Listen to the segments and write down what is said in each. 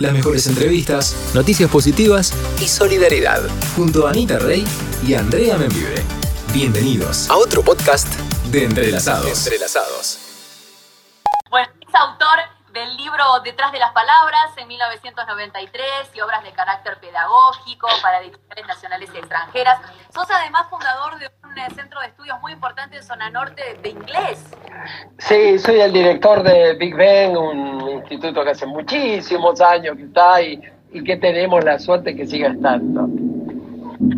Las mejores entrevistas, noticias positivas y solidaridad. Junto a Anita Rey y Andrea Membibre. Bienvenidos a otro podcast de Entrelazados. Entrelazados. Bueno, es autor del libro Detrás de las Palabras en 1993 y obras de carácter pedagógico para editoriales nacionales y extranjeras. Sos además fundador de un eh, centro de estudios muy importante en zona norte de inglés. Sí, soy el director de Big Ben, un instituto que hace muchísimos años que está y, y que tenemos la suerte que siga estando.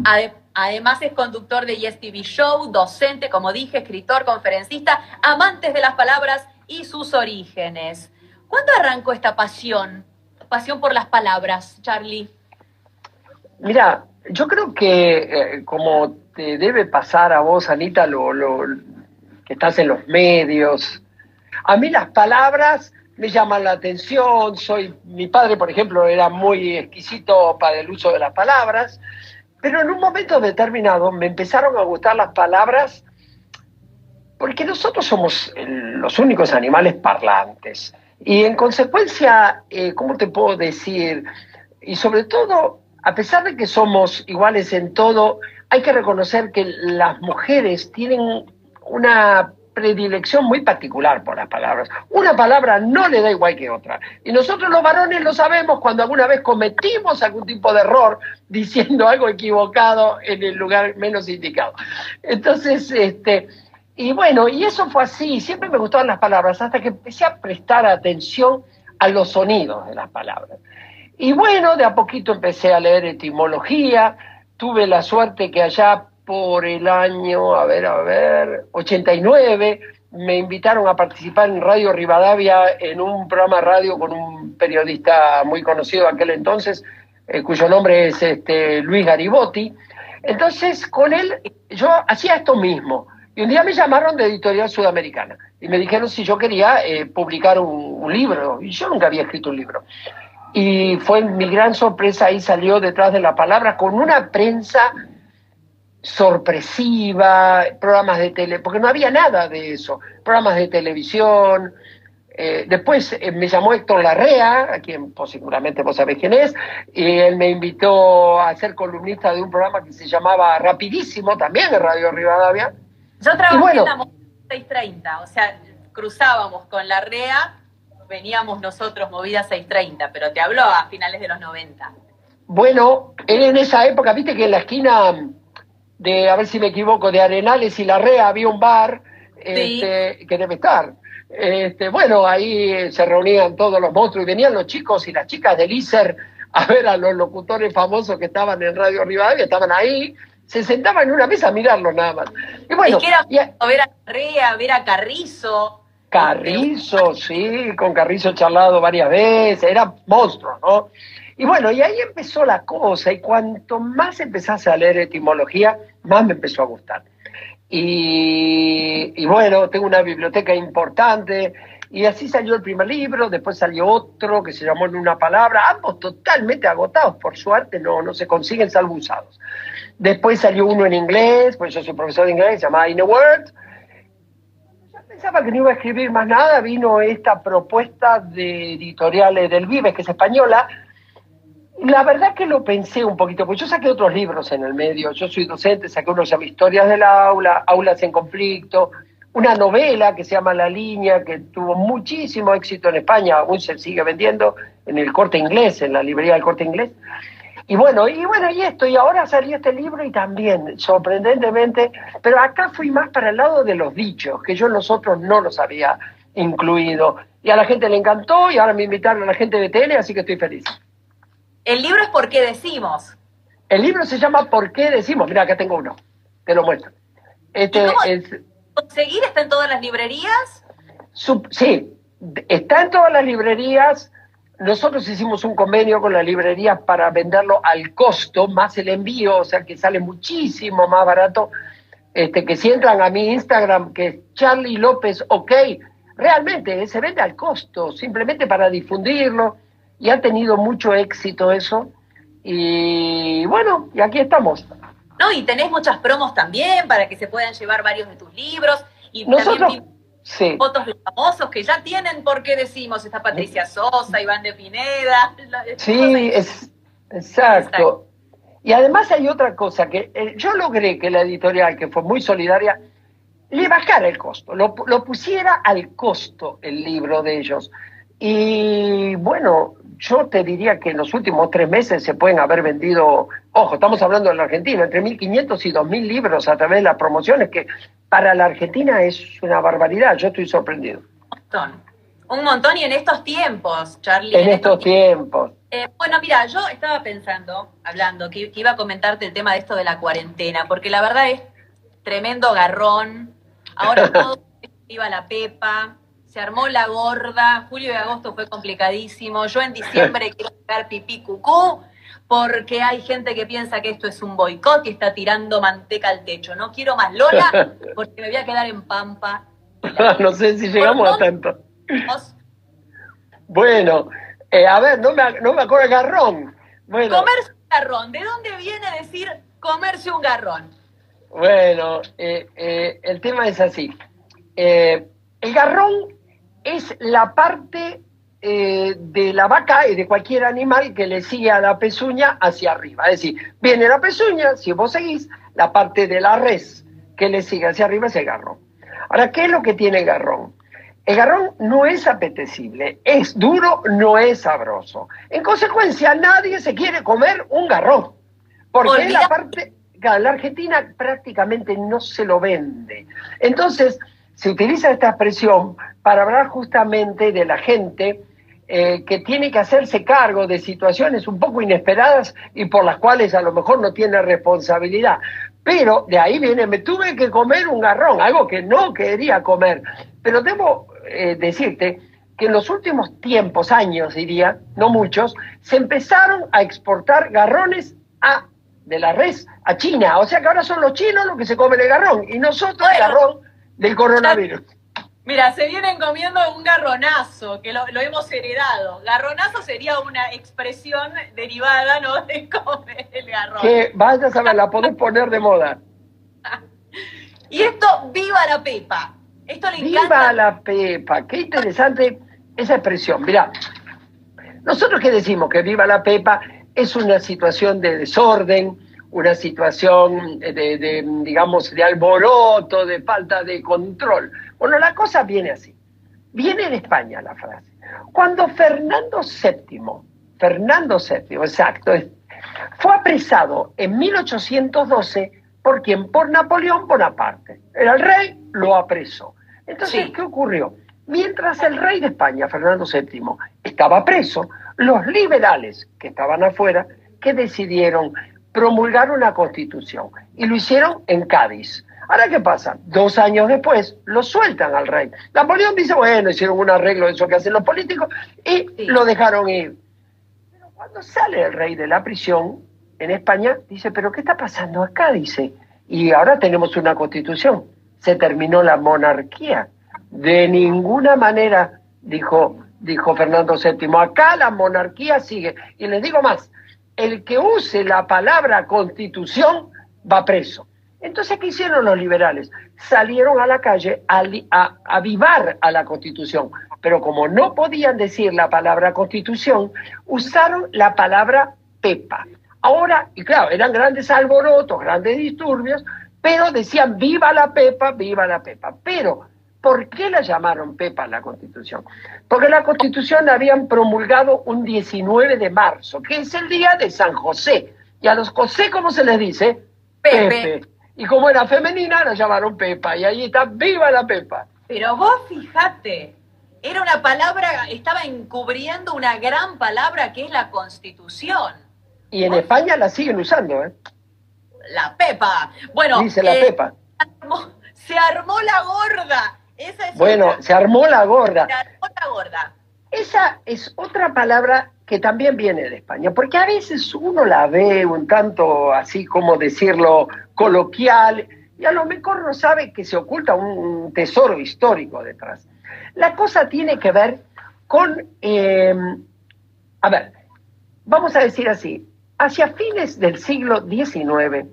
Ade- Además es conductor de Yes TV Show, docente, como dije, escritor, conferencista, amantes de las palabras y sus orígenes. ¿Cuándo arrancó esta pasión? Pasión por las palabras, Charlie. Mira, yo creo que eh, como te debe pasar a vos, Anita, lo, que estás en los medios, a mí las palabras me llaman la atención. Soy, mi padre, por ejemplo, era muy exquisito para el uso de las palabras, pero en un momento determinado me empezaron a gustar las palabras porque nosotros somos los únicos animales parlantes. Y en consecuencia, eh, ¿cómo te puedo decir? Y sobre todo, a pesar de que somos iguales en todo, hay que reconocer que las mujeres tienen una predilección muy particular por las palabras. Una palabra no le da igual que otra. Y nosotros los varones lo sabemos cuando alguna vez cometimos algún tipo de error diciendo algo equivocado en el lugar menos indicado. Entonces, este, y bueno, y eso fue así, siempre me gustaban las palabras, hasta que empecé a prestar atención a los sonidos de las palabras. Y bueno, de a poquito empecé a leer etimología, tuve la suerte que allá por el año, a ver, a ver, 89, me invitaron a participar en Radio Rivadavia en un programa radio con un periodista muy conocido aquel entonces, eh, cuyo nombre es este, Luis Garibotti. Entonces, con él yo hacía esto mismo. Y un día me llamaron de Editorial Sudamericana y me dijeron si yo quería eh, publicar un libro. Y yo nunca había escrito un libro. Y fue mi gran sorpresa, ahí salió detrás de la palabra con una prensa sorpresiva, programas de tele, porque no había nada de eso, programas de televisión. Eh, después eh, me llamó Héctor Larrea, a quien pues, seguramente vos sabés quién es, y él me invitó a ser columnista de un programa que se llamaba Rapidísimo, también de Radio Rivadavia. Yo trabajé bueno. en la Movida 630, o sea, cruzábamos con la REA, veníamos nosotros Movida 630, pero te habló a finales de los 90. Bueno, en esa época, viste que en la esquina de, a ver si me equivoco, de Arenales y La Rea había un bar Sí. este, que debe estar. Este, bueno, ahí se reunían todos los monstruos y venían los chicos y las chicas del ISER a ver a los locutores famosos que estaban en Radio Rivadavia, estaban ahí, se sentaban en una mesa a mirarlos nada más. Y bueno, es que era y a- ver a Rea, ver a Carrizo. Carrizo, sí, con Carrizo he charlado varias veces, era monstruo, ¿no? Y bueno, y ahí empezó la cosa, y cuanto más empezase a leer etimología, más me empezó a gustar. Y, bueno, tengo una biblioteca importante, y así salió el primer libro, después salió otro que se llamó En una palabra, ambos totalmente agotados, por suerte no, no se consiguen salvo usados. Después salió uno en inglés, pues yo soy profesor de inglés, se llama In a Word, pensaba que no iba a escribir más nada, vino esta propuesta de editoriales del Vives, que es española. La verdad que lo pensé un poquito, porque yo saqué otros libros en el medio, yo soy docente, saqué uno que se llama Historias del Aula, Aulas en Conflicto, una novela que se llama La Línea, que tuvo muchísimo éxito en España, aún se sigue vendiendo en el corte inglés, en la librería del corte inglés. Y bueno, y bueno, y esto, y ahora salió este libro y también, sorprendentemente, pero acá fui más para el lado de los dichos, que yo en los otros no los había incluido. Y a la gente le encantó y ahora me invitaron a la gente de tele, así que estoy feliz. El libro es porque decimos. El libro se llama ¿Por qué decimos? Mira, acá tengo uno, te lo muestro. Este es, ¿Conseguir está en todas las librerías? Sub- sí, está en todas las librerías. Nosotros hicimos un convenio con las librerías para venderlo al costo, más el envío, o sea que sale muchísimo más barato. Este, que si entran a mi Instagram, que es Charlie López OK, realmente eh, se vende al costo, simplemente para difundirlo, y ha tenido mucho éxito eso. Y bueno, y aquí estamos. No, y tenés muchas promos también para que se puedan llevar varios de tus libros. Y Nosotros, también fotos de famosos que ya tienen por qué decimos, está Patricia Sosa, Iván de Pineda. Sí, es, exacto. Y además hay otra cosa, que eh, yo logré que la editorial, que fue muy solidaria, le bajara el costo, lo, lo pusiera al costo el libro de ellos. Y bueno, yo te diría que en los últimos tres meses se pueden haber vendido, ojo, estamos hablando de la Argentina, entre 1.500 y 2.000 libros a través de las promociones, que para la Argentina es una barbaridad, yo estoy sorprendido. Un montón, un montón y en estos tiempos, Charlie. En, estos, tiempos. Eh, bueno, mira, yo estaba pensando, hablando, que, iba a comentarte el tema de esto de la cuarentena, porque la verdad es tremendo garrón, ahora todo iba la pepa, se armó la gorda, julio y agosto fue complicadísimo, yo en diciembre quiero sacar pipí cucú, porque hay gente que piensa que esto es un boicot y está tirando manteca al techo. No quiero más Lola porque me voy a quedar en Pampa. no sé si llegamos a tanto. Bueno, eh, a ver, no me, no me acuerdo garrón. Bueno. Comerse un garrón. ¿De dónde viene decir comerse un garrón? Bueno, eh, eh, el tema es así. el garrón es la parte eh, de la vaca y de cualquier animal que le sigue a la pezuña hacia arriba. Es decir, viene la pezuña, si vos seguís, la parte de la res que le sigue hacia arriba es el garrón. Ahora, ¿qué es lo que tiene el garrón? El garrón no es apetecible, es duro, no es sabroso. En consecuencia, nadie se quiere comer un garrón, porque la parte, la Argentina prácticamente no se lo vende. Entonces, se utiliza esta expresión para hablar justamente de la gente eh, que tiene que hacerse cargo de situaciones un poco inesperadas y por las cuales a lo mejor no tiene responsabilidad. Pero de ahí viene, me tuve que comer un garrón, algo que no quería comer. Pero debo eh, decirte que en los últimos tiempos, años diría, no muchos, se empezaron a exportar garrones a, de la res a China. O sea que ahora son los chinos los que se comen el garrón y nosotros el garrón del coronavirus. Mira, se vienen comiendo un garronazo, que lo, hemos heredado. Garronazo sería una expresión derivada, ¿no? De comer el garrón. Que vaya a saber, la podés poner de moda. y esto, viva la pepa. Esto le encanta. Viva la pepa, qué interesante esa expresión. Mira, nosotros que decimos que viva la pepa es una situación de desorden, una situación de, digamos, de alboroto, de falta de control. Bueno, la cosa viene así. Viene en España la frase. Cuando Fernando VII, Fernando VII, exacto, fue apresado en 1812 por quien? Por Napoleón Bonaparte. Era el rey, lo apresó. Entonces, ¿qué ocurrió? Mientras el rey de España, Fernando VII, estaba preso, los liberales que estaban afuera, que decidieron promulgar una constitución. Y lo hicieron en Cádiz. Ahora, ¿qué pasa? Dos años después lo sueltan al rey. Napoleón dice, bueno, hicieron un arreglo de eso que hacen los políticos y lo dejaron ir. Pero cuando sale el rey de la prisión en España, dice, pero ¿qué está pasando acá? Dice, y ahora tenemos una constitución. Se terminó la monarquía. De ninguna manera, dijo, dijo Fernando VII, acá la monarquía sigue. Y les digo más, el que use la palabra constitución va preso. Entonces, ¿qué hicieron los liberales? Salieron a la calle a, a, avivar a la constitución, pero como no podían decir la palabra constitución, usaron la palabra pepa. Ahora, y claro, eran grandes alborotos, grandes disturbios, pero decían viva la pepa, viva la pepa. Pero ¿Por qué la llamaron Pepa la Constitución? Porque la Constitución la habían promulgado un 19 de marzo, que es el día de San José. Y a los José, ¿cómo se les dice? Pepe. Y como era femenina, la llamaron Pepa. Y ahí está, viva la Pepa. Pero vos fijate, era una palabra, estaba encubriendo una gran palabra que es la Constitución. Y en España la siguen usando, ¿eh? La Pepa. Bueno. Dice la eh, Pepa. se armó la gorda bueno, se armó la gorda. Se armó la gorda. Esa es otra palabra que también viene de España, porque a veces uno la ve un tanto así como decirlo coloquial y a lo mejor no sabe que se oculta un tesoro histórico detrás. La cosa tiene que ver con, em, a ver, vamos a decir así, hacia fines del siglo XIX,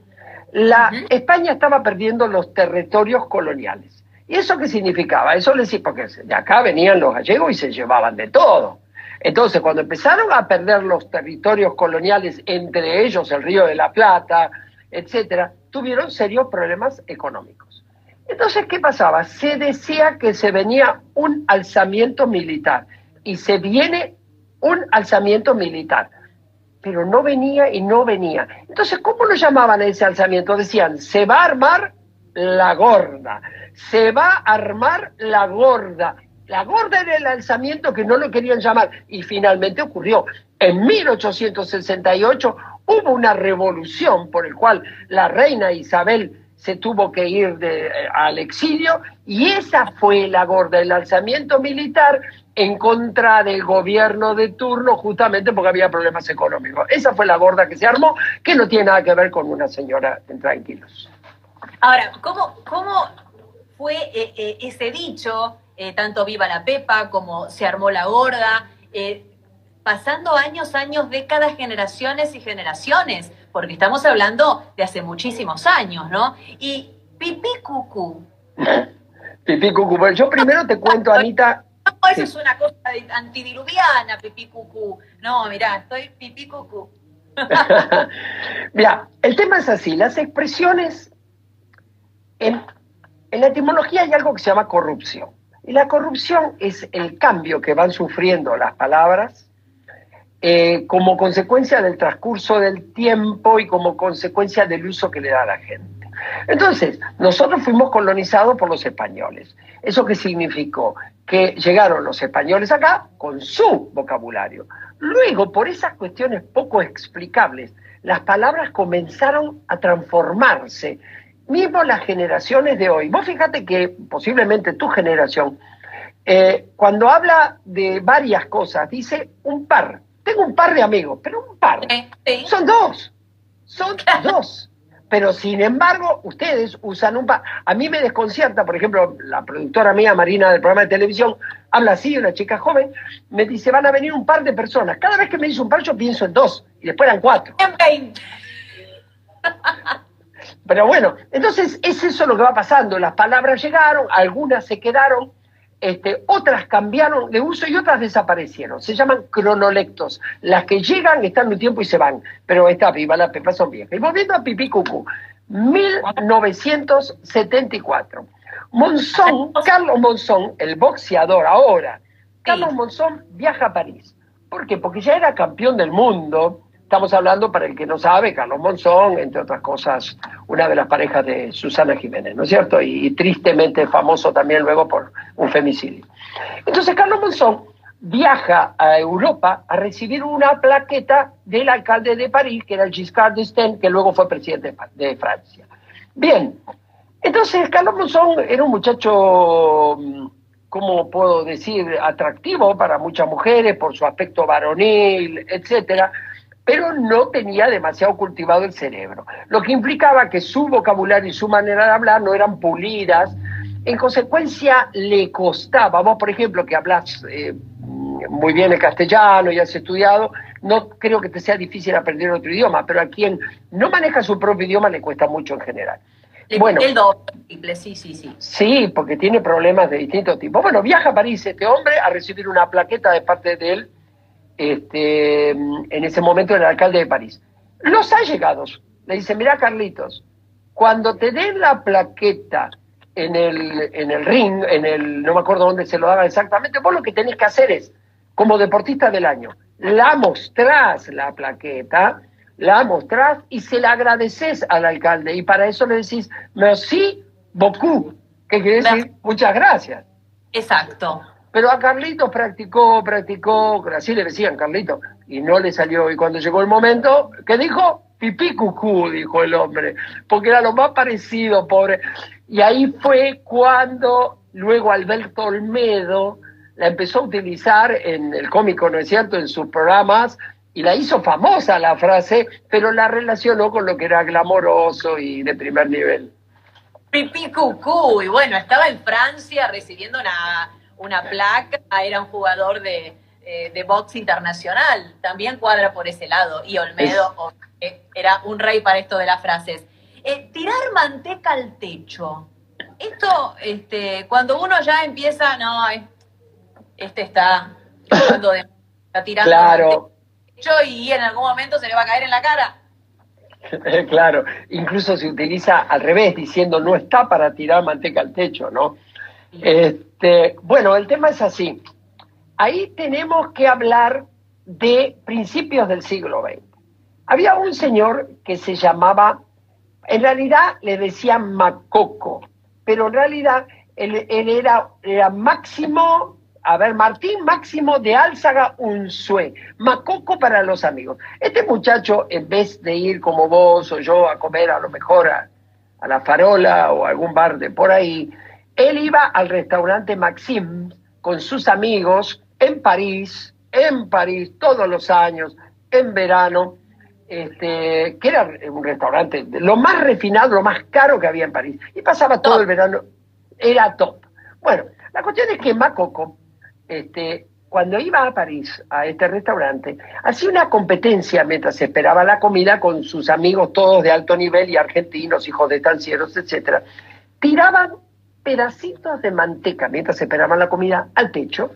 la, España estaba perdiendo los territorios coloniales ¿Y eso qué significaba? Eso le decía, porque de acá venían los gallegos y se llevaban de todo. Entonces, cuando empezaron a perder los territorios coloniales, entre ellos el Río de la Plata, etcétera, tuvieron serios problemas económicos. Entonces, ¿qué pasaba? Se decía que se venía un alzamiento militar y se viene un alzamiento militar, pero no venía y no venía. Entonces, ¿cómo lo llamaban a ese alzamiento? Decían, se va a armar la gorda, se va a armar la gorda. La gorda era el alzamiento que no lo querían llamar y finalmente ocurrió. En 1868 hubo una revolución por el cual la reina Isabel se tuvo que ir eh, al exilio y esa fue la gorda, el alzamiento militar en contra del gobierno de turno justamente porque había problemas económicos. Esa fue la gorda que se armó, que no tiene nada que ver con una señora tranquilos. Ahora, ¿cómo, cómo fue eh, eh, ese dicho, tanto viva la Pepa como se armó la gorda? pasando años, años, décadas, generaciones y generaciones, porque estamos hablando de hace muchísimos años, ¿no? Y pipí cucú. pipí cucú. Bueno, yo primero te cuento, Anita. No, eso es una cosa antidiluviana, pipí cucú. No, mirá, estoy pipí cucú. Mira, el tema es así, las expresiones, en, la etimología hay algo que se llama corrupción. Y la corrupción es el cambio que van sufriendo las palabras eh, como consecuencia del transcurso del tiempo y como consecuencia del uso que le da la gente. Entonces, nosotros fuimos colonizados por los españoles. ¿Eso qué significó? Que llegaron los españoles acá con su vocabulario. Luego, por esas cuestiones poco explicables, las palabras comenzaron a transformarse. Mismo las generaciones de hoy. Vos fíjate que posiblemente tu generación, eh, cuando habla de varias cosas, dice un par tengo un par de amigos, pero un par. Son dos. Son dos. Pero sin embargo, ustedes usan un par. A mí me desconcierta, por ejemplo, la productora mía, Marina, del programa de televisión, habla así, una chica joven, me dice, van a venir un par de personas. Cada vez que me dice un par, yo pienso en dos, y después eran cuatro. Pero bueno, entonces es eso lo que va pasando. Las palabras llegaron, algunas se quedaron, este, otras cambiaron de uso y otras desaparecieron. Se llaman cronolectos. Las que llegan están un tiempo y se van, pero esta viva, la pepa son viejas. Y volviendo a Pipí Cucú, 1974. Monzón, Carlos Monzón, el boxeador ahora, Carlos Monzón viaja a París. ¿Por qué? Porque ya era campeón del mundo Estamos hablando, para el que no sabe, Carlos Monzón, entre otras cosas, una de las parejas de Susana Jiménez, ¿no es cierto? Y, tristemente famoso también luego por un femicidio. Entonces, Carlos Monzón viaja a Europa a recibir una plaqueta del alcalde de París, que era Giscard d'Estaing, que luego fue presidente de Francia. Bien, entonces Carlos Monzón era un muchacho, mm, ¿cómo puedo decir?, atractivo para muchas mujeres por su aspecto varonil, etcétera pero no tenía demasiado cultivado el cerebro, lo que implicaba que su vocabulario y su manera de hablar no eran pulidas, en consecuencia le costaba, vos por ejemplo que hablas eh, muy bien el castellano y has estudiado, no creo que te sea difícil aprender otro idioma, pero a quien no maneja su propio idioma le cuesta mucho en general. bueno, el doble, sí, sí, sí. Sí, porque tiene problemas de distinto tipo. Bueno, viaja a París este hombre a recibir una plaqueta de parte de él este, en ese momento el alcalde de París. Los allegados le dicen, mira Carlitos, cuando te den la plaqueta en el, en el ring, en el, no me acuerdo dónde se lo daban exactamente, vos lo que tenés que hacer es, como deportista del año, la mostrás la plaqueta, la mostrás y se la agradeces al alcalde. Y para eso le decís, merci beaucoup, que quiere decir muchas gracias. Exacto. Pero a Carlitos practicó, practicó, así le decían Carlitos, y no le salió. Y cuando llegó el momento, ¿qué dijo? Pipí cucú, dijo el hombre, porque era lo más parecido, pobre. Y ahí fue cuando luego Alberto Olmedo la empezó a utilizar en el cómico, ¿no es cierto?, en sus programas, y la hizo famosa la frase, pero la relacionó con lo que era glamoroso y de primer nivel. Pipí cucú, y bueno, estaba en Francia recibiendo una una placa, era un jugador de, eh, de box internacional, también cuadra por ese lado. Y Olmedo era un rey para esto de las frases. Eh, tirar manteca al techo, esto, este, cuando uno ya empieza, no, este está tirando de, está tirando claro. y en algún momento se le va a caer en la cara. claro, incluso se utiliza al revés, diciendo no está para tirar manteca al techo, ¿no? Este, bueno, el tema es así. Ahí tenemos que hablar de principios del siglo XX. Había un señor que se llamaba, en realidad le decían Macoco, pero en realidad él, era, era Máximo, a ver, Martín Máximo de Álzaga Unzué, Macoco para los amigos. Este muchacho, en vez de ir como vos o yo a comer a lo mejor a, a la farola o algún bar de por ahí, él iba al restaurante Maxim con sus amigos en París, en París, todos los años, en verano, este, que era un restaurante, lo más refinado, lo más caro que había en París. Y pasaba todo el verano, era top. Bueno, la cuestión es que Macoco, este, cuando iba a París, a este restaurante, hacía una competencia mientras esperaba la comida con sus amigos todos de alto nivel y argentinos, hijos de estancieros, etcétera. Tiraban pedacitos de manteca mientras esperaban la comida al techo,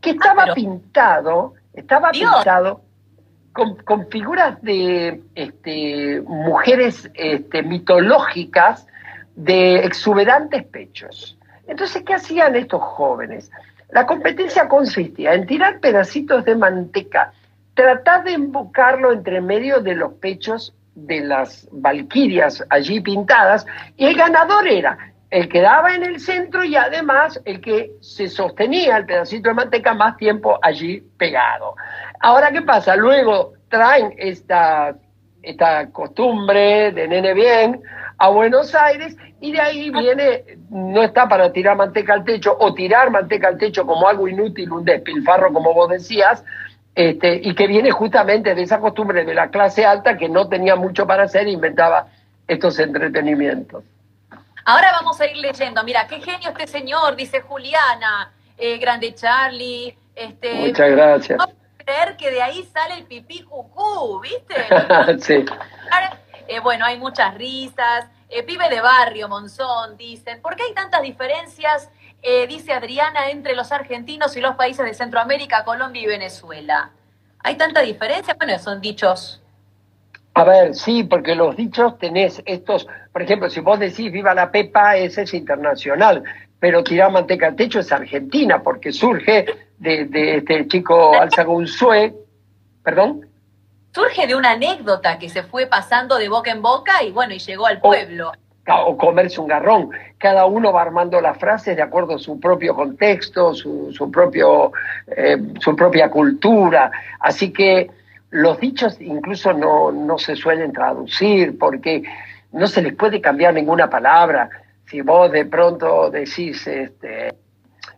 que ah, estaba pintado, estaba pintado con, figuras de este, mujeres este, mitológicas de exuberantes pechos. Entonces, ¿qué hacían estos jóvenes? La competencia consistía en tirar pedacitos de manteca, tratar de embocarlo entre medio de los pechos de las valquirias allí pintadas, y el ganador era el que daba en el centro y además el que se sostenía el pedacito de manteca más tiempo allí pegado. Ahora, ¿qué pasa? Luego traen esta, esta costumbre de nene bien a Buenos Aires y de ahí viene, no está para tirar manteca al techo o tirar manteca al techo como algo inútil, un despilfarro como vos decías, este, y que viene justamente de esa costumbre de la clase alta que no tenía mucho para hacer e inventaba estos entretenimientos. Ahora vamos a ir leyendo. Mira, qué genio este señor, dice Juliana, eh, grande Charlie. Este, Muchas gracias. No creer que de ahí sale el pipí cucú, ¿viste? sí. Eh, bueno, hay muchas risas. Eh, pibe de barrio, Monzón, dicen. ¿Por qué hay tantas diferencias, dice Adriana, entre los argentinos y los países de Centroamérica, Colombia y Venezuela? ¿Hay tanta diferencia? Bueno, son dichos a ver, sí, porque los dichos tenés estos, por ejemplo, si vos decís viva la Pepa, ese es internacional, pero tirar manteca al techo es argentina, porque surge de, este chico Alzagunzue, perdón. Surge de una anécdota que se fue pasando de boca en boca y bueno, y llegó al pueblo. O, comerse un garrón. Cada uno va armando las frases de acuerdo a su propio contexto, su, su propio, eh, su propia cultura. Así que los dichos incluso no, se suelen traducir porque no se les puede cambiar ninguna palabra. Si vos de pronto decís, este,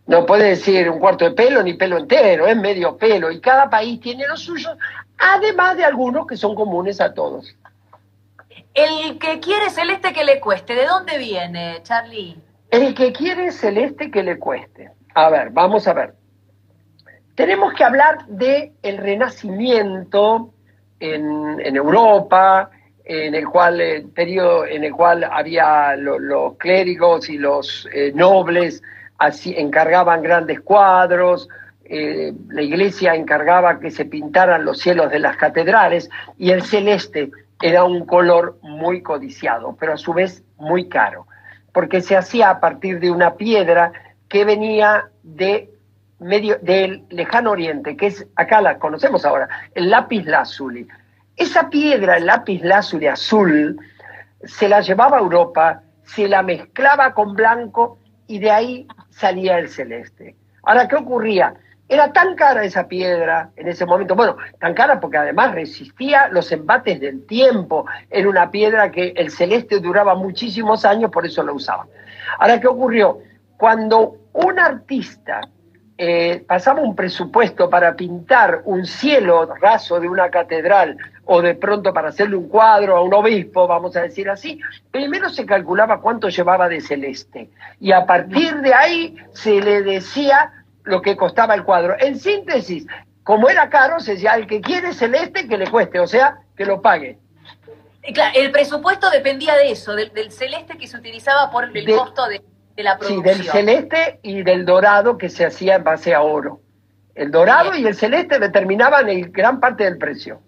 no puede decir un cuarto de pelo ni pelo entero, es medio pelo, y cada país tiene los suyos, además de algunos que son comunes a todos. El que quiere celeste que le cueste, ¿de dónde viene, Charlie? El que quiere celeste que le cueste. A ver, vamos a ver. Tenemos que hablar del el renacimiento en, Europa, en el cual el periodo en el cual había los clérigos y los eh, nobles así encargaban grandes cuadros, eh, la iglesia encargaba que se pintaran los cielos de las catedrales y el celeste era un color muy codiciado, pero a su vez muy caro, porque se hacía a partir de una piedra que venía de medio del lejano oriente, que es, acá la conocemos ahora, el lápiz lazuli. Esa piedra, el lápiz lazuli azul, se la llevaba a Europa, se la mezclaba con blanco y de ahí salía el celeste. Ahora, ¿qué ocurría? Era tan cara esa piedra en ese momento, bueno, tan cara porque además resistía los embates del tiempo, era una piedra que el celeste duraba muchísimos años, por eso la usaban. Ahora, ¿qué ocurrió? Cuando un artista eh, pasaba un presupuesto para pintar un cielo raso de una catedral o de pronto para hacerle un cuadro a un obispo, vamos a decir así, primero se calculaba cuánto llevaba de celeste y a partir de ahí se le decía lo que costaba el cuadro. En síntesis, como era caro, se decía, el que quiere celeste, que le cueste, o sea, que lo pague. Claro, el presupuesto dependía de eso, del, celeste que se utilizaba por el costo de de la Sí, del celeste y del dorado que se hacía en base a oro. El dorado y el celeste determinaban el, gran parte del precio.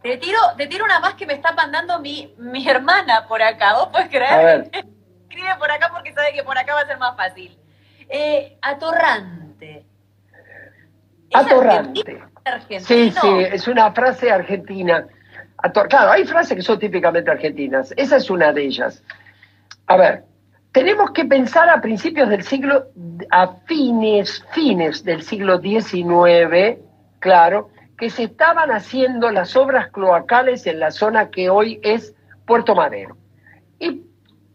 Te tiro, te tiro una más que me está mandando mi, mi hermana por acá. ¿Vos podés creer? A ver. Escribe por acá porque sabe que por acá va a ser más fácil. Eh, atorrante. ¿Es Atorrante. Sí, sí, es una frase argentina. Ator- Claro, hay frases que son típicamente argentinas. Esa es una de ellas. A ver, tenemos que pensar a principios del siglo, a fines, fines del siglo XIX, claro, que se estaban haciendo las obras cloacales en la zona que hoy es Puerto Madero. Y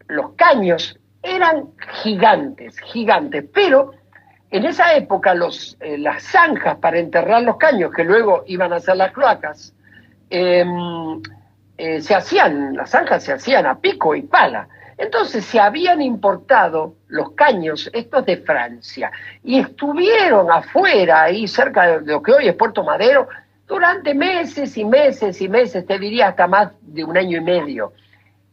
los caños eran gigantes, gigantes, pero en esa época los, eh, las zanjas para enterrar los caños, que luego iban a ser las cloacas, eh, eh, se hacían, las zanjas se hacían a pico y pala. Entonces se habían importado los caños, estos de Francia, y estuvieron afuera, ahí cerca de lo que hoy es Puerto Madero, durante meses y meses y meses, te diría hasta más de un año y medio.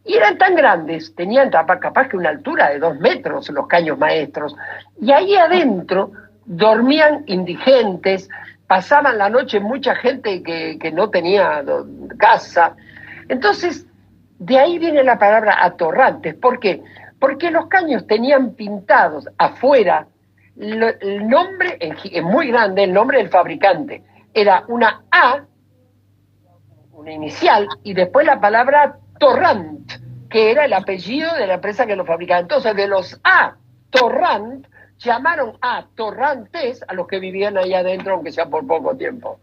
Y eran tan grandes, tenían capaz que una altura de dos metros los caños maestros, y ahí adentro dormían indigentes, pasaban la noche mucha gente que, que no tenía casa. Entonces, de ahí viene la palabra atorrantes. ¿Por qué? Porque los caños tenían pintados afuera el nombre, en muy grande, el nombre del fabricante. Era una A, una inicial, y después la palabra Torrant, que era el apellido de la empresa que lo fabricaba. Entonces, de los A, Torrant, llamaron a Torrantes a los que vivían ahí adentro, aunque sea por poco tiempo.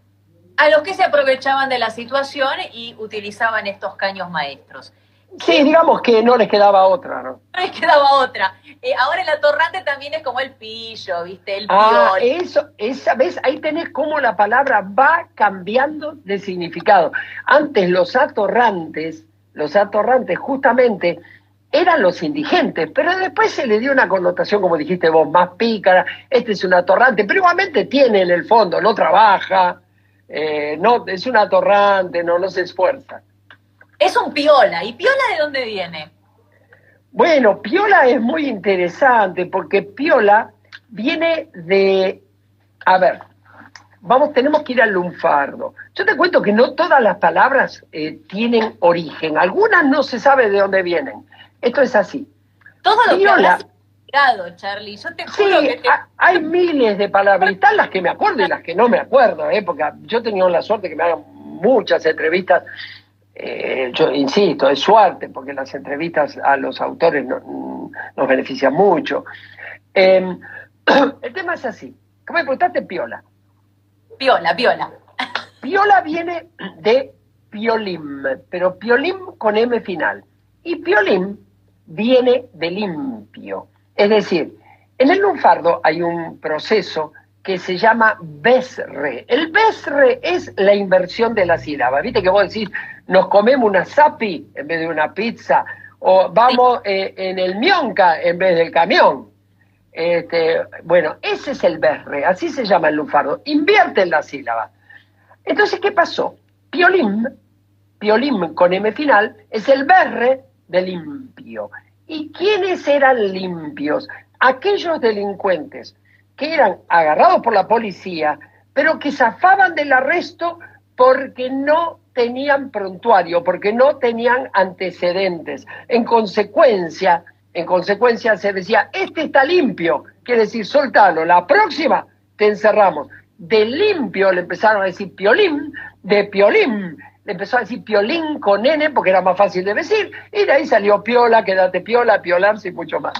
A los que se aprovechaban de la situación y utilizaban estos caños maestros. Sí, digamos que no les quedaba otra, ¿no? No les quedaba otra. Eh, ahora el atorrante también es como el pillo, ¿viste? El Ah, piol. eso, esa vez ahí tenés cómo la palabra va cambiando de significado. Antes los atorrantes, los atorrantes justamente eran los indigentes, pero después se le dio una connotación, como dijiste vos, más pícara, este es un atorrante, pero igualmente tiene en el fondo, no trabaja, eh, no, es un atorrante, no, no se esfuerza. Es un piola. ¿Y piola de dónde viene? Bueno, piola es muy interesante porque piola viene de, a ver, vamos, tenemos que ir al lunfardo. Yo te cuento que no todas las palabras eh, tienen origen, algunas no se sabe de dónde vienen. Esto es así. Todo lo que Piola. hablas complicado, Charlie. Yo te Sí, juro que te... ha- hay miles de están las que me acuerdo y las que no me acuerdo, ¿eh? porque yo he tenido la suerte que me hagan muchas entrevistas. eh, yo insisto, es suerte, porque las entrevistas a los autores no- nos benefician mucho. Eh, el tema es así. ¿Cómo me preguntaste piola? Piola, piola. Piola viene de piolim, pero piolim con M final. Y piolim viene de limpio. Es decir, en el lunfardo hay un proceso que se llama besre. El besre es la inversión de la sílaba. Viste que vos decís, nos comemos una sapi en vez de una pizza, o vamos eh, en el mionca en vez del camión. Este, bueno, ese es el berre, así se llama el lunfardo. Invierte en la sílaba. Entonces, ¿qué pasó? Piolim, piolim con M final, es el berre de limpio. ¿Y quiénes eran limpios? Aquellos delincuentes que eran agarrados por la policía, pero que zafaban del arresto porque no tenían prontuario, porque no tenían antecedentes. En consecuencia, en consecuencia se decía, este está limpio, quiere decir, soltalo, la próxima te encerramos. De limpio le empezaron a decir piolín, de piolín le empezó a decir piolín con N porque era más fácil de decir, y de ahí salió piola, quédate piola, piolarse y mucho más.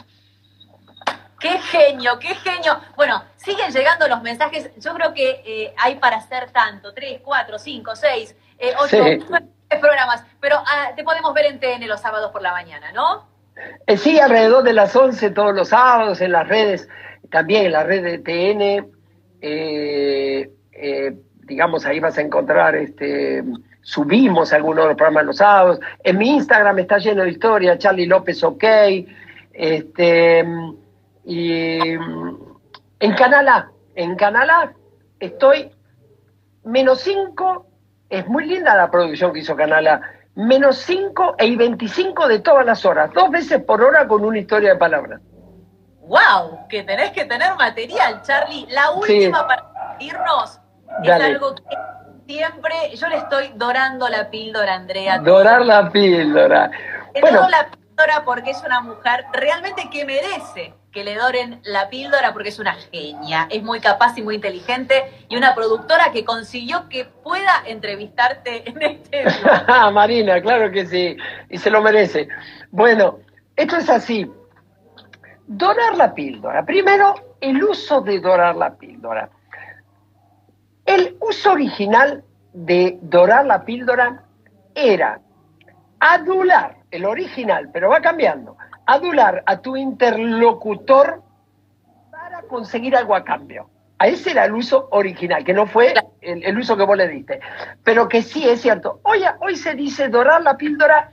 Qué genio, qué genio. Bueno, siguen llegando los mensajes. Yo creo que eh, hay para hacer tanto, tres, cuatro, cinco, seis, eh, ocho, Sí. nueve programas. Pero ah, te podemos ver en TN los sábados por la mañana, ¿no? Eh, sí, alrededor de las 11 todos los sábados en las redes, también en la red de TN, eh, digamos, ahí vas a encontrar, este, subimos algunos de los programas los sábados. En mi Instagram está lleno de historia, Charlie López OK, este, y en Canal A, en Canal A estoy menos 5, es muy linda la producción que hizo Canal A, menos 5 y 25 de todas las horas, dos veces por hora con una historia de palabras. wow, que tenés que tener material, Charlie. La última para irnos es algo que siempre, yo le estoy dorando la píldora, Andrea. Dorar la píldora. bueno. la píldora porque es una mujer realmente que merece que le doren la píldora porque es una genia, es muy capaz y muy inteligente y una productora que consiguió que pueda entrevistarte en este Marina, claro que sí, y se lo merece. Bueno, esto es así. Dorar la píldora. Primero, el uso de dorar la píldora. El uso original de dorar la píldora era adular, el original, pero va cambiando, adular a tu interlocutor para conseguir algo a cambio. A ese era el uso original, que no fue el, uso que vos le diste. Pero que sí es cierto. Hoy, hoy se dice dorar la píldora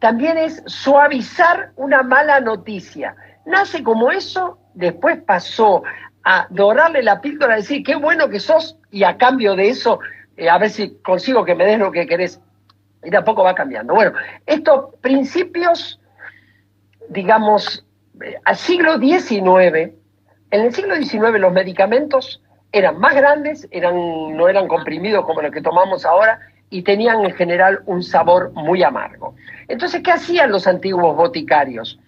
también es suavizar una mala noticia. Nace como eso, después pasó a dorarle la píldora, a decir, qué bueno que sos, y a cambio de eso, eh, a ver si consigo que me des lo que querés. Y de a poco va cambiando. Bueno, estos principios, digamos, eh, al siglo XIX, en el siglo XIX los medicamentos eran más grandes, eran, no eran comprimidos como los que tomamos ahora, y tenían en general un sabor muy amargo. Entonces, ¿qué hacían los antiguos boticarios?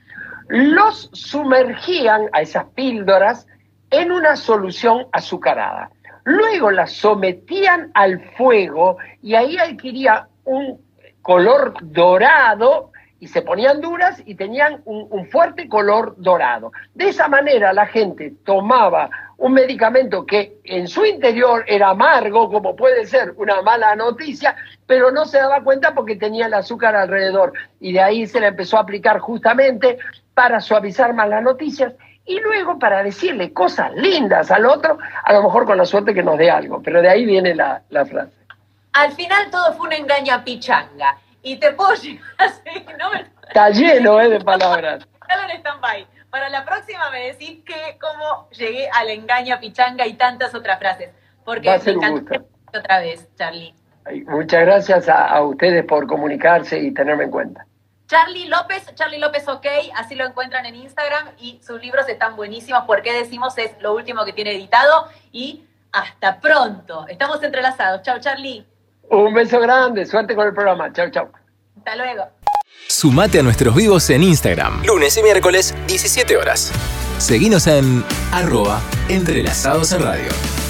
Los sumergían a esas píldoras en una solución azucarada. Luego las sometían al fuego y ahí adquiría un color dorado y se ponían duras y tenían un, fuerte color dorado. De esa manera la gente tomaba un medicamento que en su interior era amargo, como puede ser una mala noticia, pero no se daba cuenta porque tenía el azúcar alrededor. Y de ahí se le empezó a aplicar justamente para suavizar más las noticias y luego para decirle cosas lindas al otro, a lo mejor con la suerte que nos dé algo. Pero de ahí viene la, la frase. Al final todo fue una engaña pichanga y te puedo llegar ¿no? Está lleno eh, de palabras. Para la próxima me decís que cómo llegué al engaño, pichanga y tantas otras frases. Porque Va a ser me encanta otra vez, Charlie. Muchas gracias a, ustedes por comunicarse y tenerme en cuenta. Charlie López, Charlie López OK, así lo encuentran en Instagram y sus libros están buenísimos porque decimos es lo último que tiene editado y hasta pronto. Estamos entrelazados. Chao, Charlie. Un beso grande, suerte con el programa. Chao, chao. Hasta luego. Sumate a nuestros vivos en Instagram, lunes y miércoles, 17 horas. Seguinos en arroba entrelazados en radio.